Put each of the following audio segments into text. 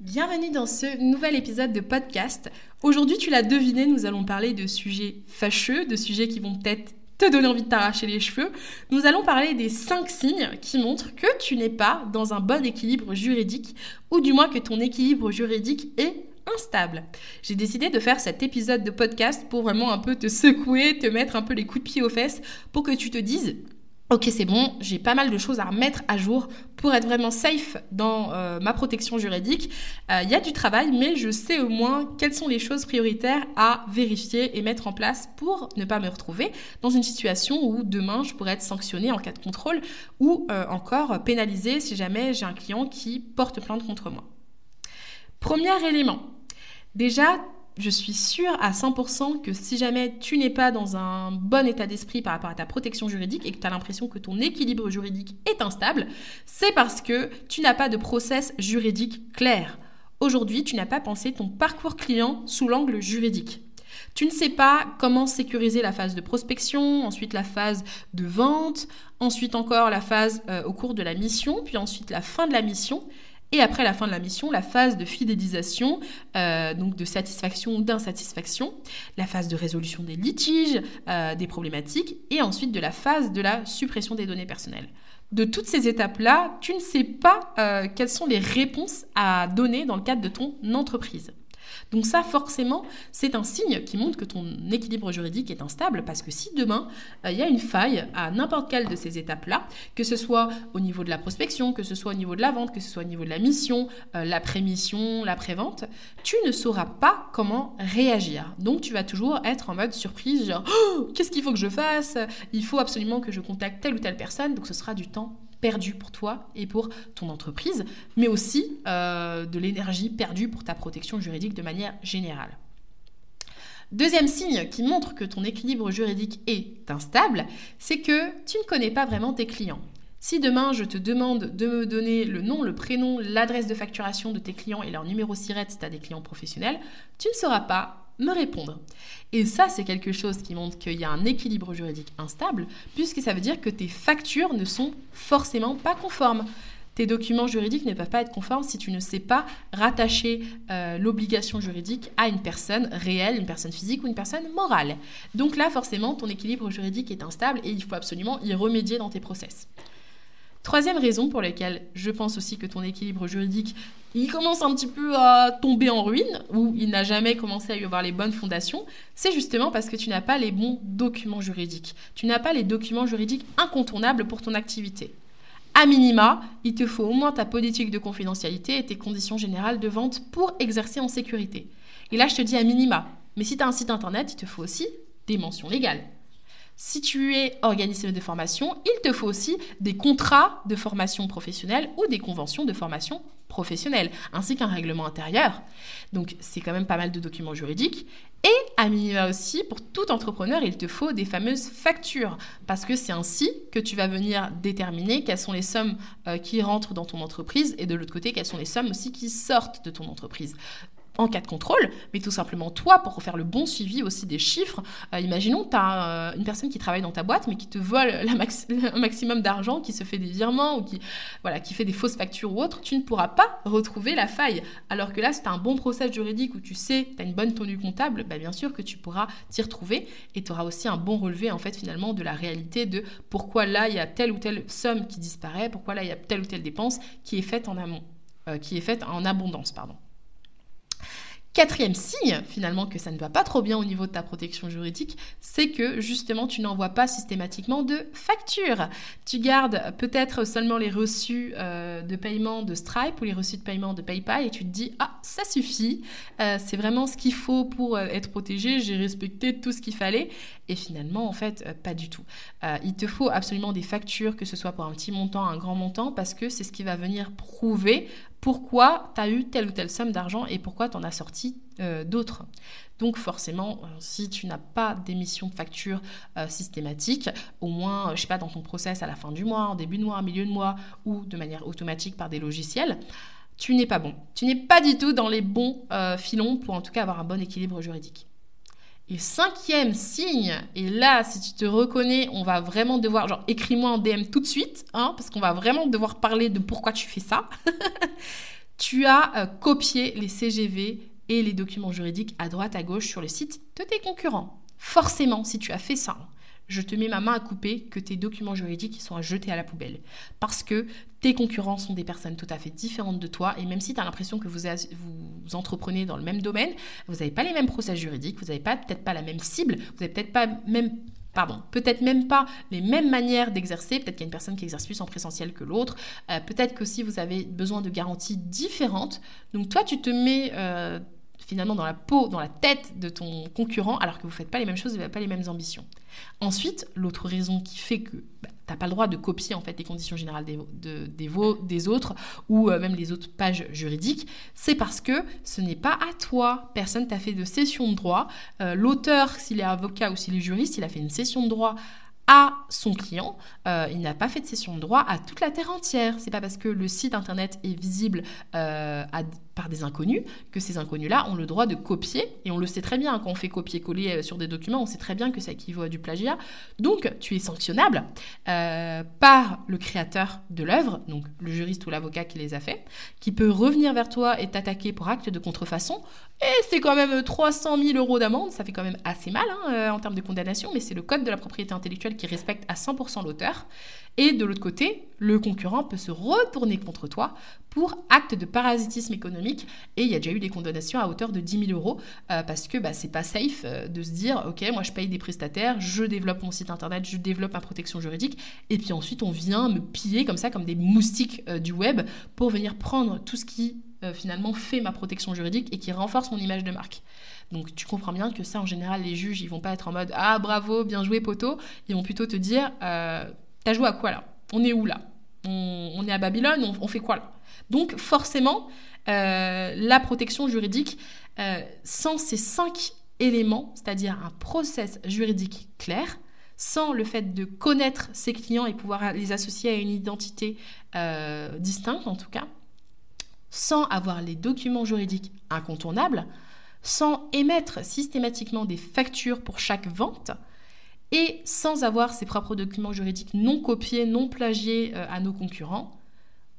Bienvenue dans ce nouvel épisode de podcast. Aujourd'hui, tu l'as deviné, nous allons parler de sujets fâcheux, de sujets qui vont peut-être te donner envie de t'arracher les cheveux. Nous allons parler des 5 signes qui montrent que tu n'es pas dans un bon équilibre juridique, ou du moins que ton équilibre juridique est instable. J'ai décidé de faire cet épisode de podcast pour vraiment un peu te secouer, te mettre un peu les coups de pied aux fesses, pour que tu te dises Ok, c'est bon, j'ai pas mal de choses à remettre à jour pour être vraiment safe dans euh, ma protection juridique. Il euh, y a du travail, mais je sais au moins quelles sont les choses prioritaires à vérifier et mettre en place pour ne pas me retrouver dans une situation où demain je pourrais être sanctionnée en cas de contrôle ou euh, encore pénalisée si jamais j'ai un client qui porte plainte contre moi. Premier élément. Déjà, je suis sûre à 100% que si jamais tu n'es pas dans un bon état d'esprit par rapport à ta protection juridique et que tu as l'impression que ton équilibre juridique est instable, c'est parce que tu n'as pas de process juridique clair. Aujourd'hui, tu n'as pas pensé ton parcours client sous l'angle juridique. Tu ne sais pas comment sécuriser la phase de prospection, ensuite la phase de vente, ensuite encore la phase euh, au cours de la mission, puis ensuite la fin de la mission. Et après la fin de la mission, la phase de fidélisation, euh, donc de satisfaction ou d'insatisfaction, la phase de résolution des litiges, euh, des problématiques, et ensuite de la phase de la suppression des données personnelles. De toutes ces étapes-là, tu ne sais pas euh, quelles sont les réponses à donner dans le cadre de ton entreprise. Donc ça, forcément, c'est un signe qui montre que ton équilibre juridique est instable parce que si demain, euh, il y a une faille à n'importe quelle de ces étapes-là, que ce soit au niveau de la prospection, que ce soit au niveau de la vente, que ce soit au niveau de la mission, euh, l'après-mission, l'après-vente, tu ne sauras pas comment réagir. Donc tu vas toujours être en mode surprise, genre oh, qu'est-ce qu'il faut que je fasse? Il faut absolument que je contacte telle ou telle personne, donc ce sera du temps perdu pour toi et pour ton entreprise, mais aussi euh, de l'énergie perdue pour ta protection juridique de manière générale. Deuxième signe qui montre que ton équilibre juridique est instable, c'est que tu ne connais pas vraiment tes clients. Si demain je te demande de me donner le nom, le prénom, l'adresse de facturation de tes clients et leur numéro SIRET si tu as des clients professionnels, tu ne sauras pas me répondre. Et ça, c'est quelque chose qui montre qu'il y a un équilibre juridique instable, puisque ça veut dire que tes factures ne sont forcément pas conformes. Tes documents juridiques ne peuvent pas être conformes si tu ne sais pas rattacher euh, l'obligation juridique à une personne réelle, une personne physique ou une personne morale. Donc là, forcément, ton équilibre juridique est instable et il faut absolument y remédier dans tes process. Troisième raison pour laquelle je pense aussi que ton équilibre juridique, il commence un petit peu à tomber en ruine, ou il n'a jamais commencé à y avoir les bonnes fondations, c'est justement parce que tu n'as pas les bons documents juridiques. Tu n'as pas les documents juridiques incontournables pour ton activité. A minima, il te faut au moins ta politique de confidentialité et tes conditions générales de vente pour exercer en sécurité. Et là, je te dis à minima. Mais si tu as un site internet, il te faut aussi des mentions légales. Si tu es organisme de formation, il te faut aussi des contrats de formation professionnelle ou des conventions de formation professionnelle, ainsi qu'un règlement intérieur. Donc c'est quand même pas mal de documents juridiques. Et à minima aussi, pour tout entrepreneur, il te faut des fameuses factures, parce que c'est ainsi que tu vas venir déterminer quelles sont les sommes euh, qui rentrent dans ton entreprise et de l'autre côté, quelles sont les sommes aussi qui sortent de ton entreprise en cas de contrôle, mais tout simplement toi, pour faire le bon suivi aussi des chiffres. Euh, imaginons, tu as euh, une personne qui travaille dans ta boîte, mais qui te vole un maximum d'argent, qui se fait des virements ou qui, voilà, qui fait des fausses factures ou autre, tu ne pourras pas retrouver la faille. Alors que là, si tu as un bon procès juridique où tu sais, tu as une bonne tenue comptable, bah, bien sûr que tu pourras t'y retrouver et tu auras aussi un bon relevé, en fait, finalement, de la réalité de pourquoi là, il y a telle ou telle somme qui disparaît, pourquoi là, il y a telle ou telle dépense qui est faite en amont, euh, qui est faite en abondance, pardon. Quatrième signe, finalement, que ça ne va pas trop bien au niveau de ta protection juridique, c'est que justement, tu n'envoies pas systématiquement de factures. Tu gardes peut-être seulement les reçus euh, de paiement de Stripe ou les reçus de paiement de PayPal et tu te dis, ah, ça suffit, euh, c'est vraiment ce qu'il faut pour euh, être protégé, j'ai respecté tout ce qu'il fallait. Et finalement, en fait, pas du tout. il te faut absolument des factures, que ce soit pour un petit montant, un grand montant, parce que c'est ce qui va venir prouver pourquoi tu as eu telle ou telle somme d'argent et pourquoi tu en as sorti euh, d'autres. Donc forcément, euh, si tu n'as pas d'émission de facture euh, systématique, au moins, je sais pas, dans ton process à la fin du mois, en début de mois, en milieu de mois, ou de manière automatique par des logiciels, tu n'es pas bon. Tu n'es pas du tout dans les bons filons pour en tout cas avoir un bon équilibre juridique. Et cinquième signe, et là, si tu te reconnais, on va vraiment devoir, genre, écris-moi en DM tout de suite, hein, parce qu'on va vraiment devoir parler de pourquoi tu fais ça. tu as euh, copié les CGV et les documents juridiques à droite, à gauche sur le site de tes concurrents. Forcément, si tu as fait ça, je te mets ma main à couper que tes documents juridiques sont à jeter à la poubelle. Parce que tes concurrents sont des personnes tout à fait différentes de toi. Et même si tu as l'impression que vous, vous, entreprenez dans le même domaine, vous n'avez pas les mêmes procès juridiques, vous n'avez peut-être pas la même cible, vous n'avez peut-être pas même pardon, peut-être même pas les mêmes manières d'exercer, peut-être qu'il y a une personne qui exerce plus en présentiel que l'autre, euh, peut-être que si vous avez besoin de garanties différentes. Donc toi, tu te mets euh, finalement dans la peau, dans la tête de ton concurrent, alors que vous ne faites pas les mêmes choses, vous n'avez pas les mêmes ambitions. Ensuite, l'autre raison qui fait que bah, tu n'as pas le droit de copier en fait les conditions générales des, des, des autres ou euh, même les autres pages juridiques, c'est parce que ce n'est pas à toi. Personne t'a fait de cession de droit. Euh, l'auteur, s'il est avocat ou s'il est juriste, il a fait une cession de droit à son client. Euh, il n'a pas fait de cession de droit à toute la terre entière. C'est pas parce que le site internet est visible euh, par des inconnus que ces inconnus-là ont le droit de copier. Et on le sait très bien quand on fait copier-coller euh, sur des documents, on sait très bien que ça équivaut à du plagiat. Donc tu es sanctionnable par le créateur de l'œuvre, donc le juriste ou l'avocat qui les a fait, qui peut revenir vers toi et t'attaquer pour acte de contrefaçon. Et c'est quand même 300 000 euros d'amende, ça fait quand même assez mal hein, en termes de condamnation, mais c'est le code de la propriété intellectuelle qui respecte à 100% l'auteur. Et de l'autre côté, le concurrent peut se retourner contre toi pour acte de parasitisme économique. Et il y a déjà eu des condamnations à hauteur de 10 000 euros euh, parce que bah, c'est pas safe euh, de se dire ok, moi je paye des prestataires, je développe mon site internet, je développe ma protection juridique, et puis ensuite on vient me piller comme ça, comme des moustiques euh, du web, pour venir prendre tout ce qui finalement fait ma protection juridique et qui renforce mon image de marque. Donc tu comprends bien que ça, en général, les juges, ils vont pas être en mode Ah bravo, bien joué poteau. Ils vont plutôt te dire T'as joué à quoi là? On est où là? On, est à Babylone, on, fait quoi là? Donc forcément, euh, la protection juridique, euh, sans ces cinq éléments, c'est-à-dire un process juridique clair, sans le fait de connaître ses clients et pouvoir les associer à une identité distincte en tout cas, sans avoir les documents juridiques incontournables, sans émettre systématiquement des factures pour chaque vente et sans avoir ses propres documents juridiques non copiés, non plagiés euh, à nos concurrents,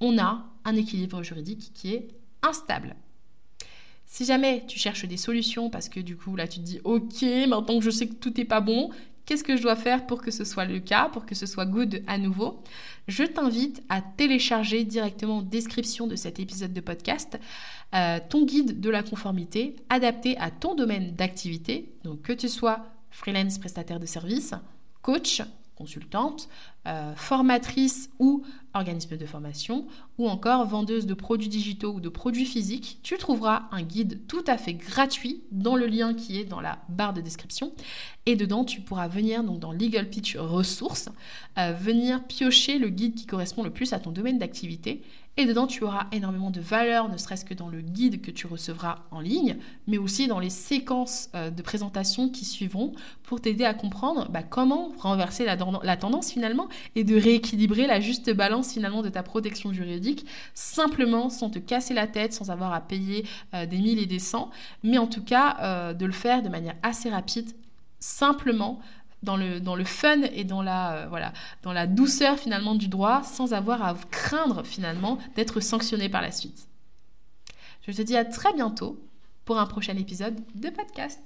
on a un équilibre juridique qui est instable. Si jamais tu cherches des solutions parce que du coup là tu te dis ok maintenant que je sais que tout n'est pas bon, qu'est-ce que je dois faire pour que ce soit le cas, pour que ce soit good à nouveau? Je t'invite à télécharger directement en description de cet épisode de podcast euh, ton guide de la conformité adapté à ton domaine d'activité, donc que tu sois freelance prestataire de services, coach, consultante, euh, formatrice ou organisme de formation, ou encore vendeuse de produits digitaux ou de produits physiques, tu trouveras un guide tout à fait gratuit dans le lien qui est dans la barre de description. Et dedans, tu pourras venir, donc dans Legal Pitch Ressources, euh, venir piocher le guide qui correspond le plus à ton domaine d'activité et dedans, tu auras énormément de valeur, ne serait-ce que dans le guide que tu recevras en ligne, mais aussi dans les séquences euh, de présentation qui suivront pour t'aider à comprendre bah, comment renverser la, tendance finalement et de rééquilibrer la juste balance finalement de ta protection juridique, simplement sans te casser la tête, sans avoir à payer euh, des mille et des cents, mais en tout cas euh, de le faire de manière assez rapide, simplement dans le, fun et dans la, euh, dans la douceur finalement du droit sans avoir à craindre finalement d'être sanctionné par la suite. Je te dis à très bientôt pour un prochain épisode de podcast.